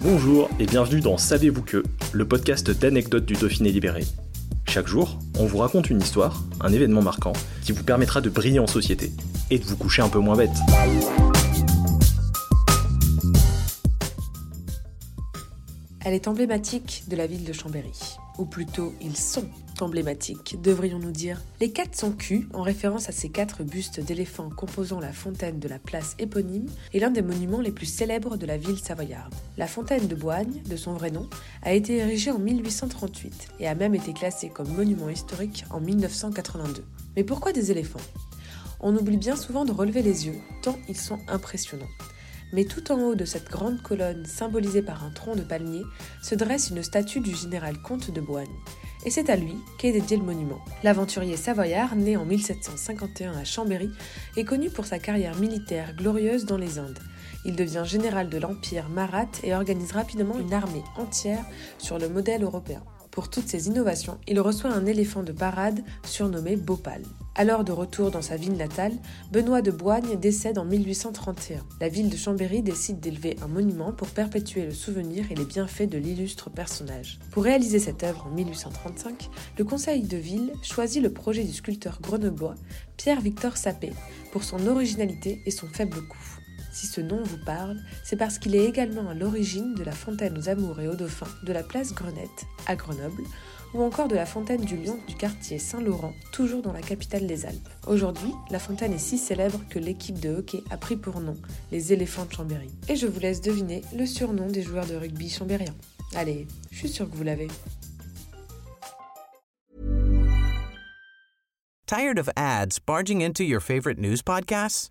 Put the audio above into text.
Bonjour et bienvenue dans Savez-vous que, le podcast d'anecdotes du Dauphiné libéré. Chaque jour, on vous raconte une histoire, un événement marquant, qui vous permettra de briller en société et de vous coucher un peu moins bête. Elle est emblématique de la ville de Chambéry. Ou plutôt, ils sont emblématiques, devrions-nous dire. Les quatre sont culs, en référence à ces quatre bustes d'éléphants composant la fontaine de la place éponyme, et l'un des monuments les plus célèbres de la ville savoyarde. La fontaine de Boigne, de son vrai nom, a été érigée en 1838 et a même été classée comme monument historique en 1982. Mais pourquoi des éléphants? On oublie bien souvent de relever les yeux, tant ils sont impressionnants mais tout en haut de cette grande colonne symbolisée par un tronc de palmier se dresse une statue du général comte de Boigne. Et c'est à lui qu'est dédié le monument. L'aventurier savoyard, né en 1751 à Chambéry, est connu pour sa carrière militaire glorieuse dans les Indes. Il devient général de l'Empire marathe et organise rapidement une armée entière sur le modèle européen. Pour toutes ces innovations, il reçoit un éléphant de parade surnommé Bhopal. Alors de retour dans sa ville natale, Benoît de Boigne décède en 1831. La ville de Chambéry décide d'élever un monument pour perpétuer le souvenir et les bienfaits de l'illustre personnage. Pour réaliser cette œuvre en 1835, le conseil de ville choisit le projet du sculpteur grenoblois Pierre-Victor Sapé pour son originalité et son faible coût. Si ce nom vous parle, c'est parce qu'il est également à l'origine de la fontaine aux amours et aux dauphins de la place Grenette, à Grenoble, ou encore de la fontaine du Lion du quartier Saint-Laurent, toujours dans la capitale des Alpes. Aujourd'hui, la fontaine est si célèbre que l'équipe de hockey a pris pour nom les éléphants de Chambéry. Et je vous laisse deviner le surnom des joueurs de rugby chambériens. Allez, je suis sûre que vous l'avez. Tired of ads barging into your favorite news podcasts?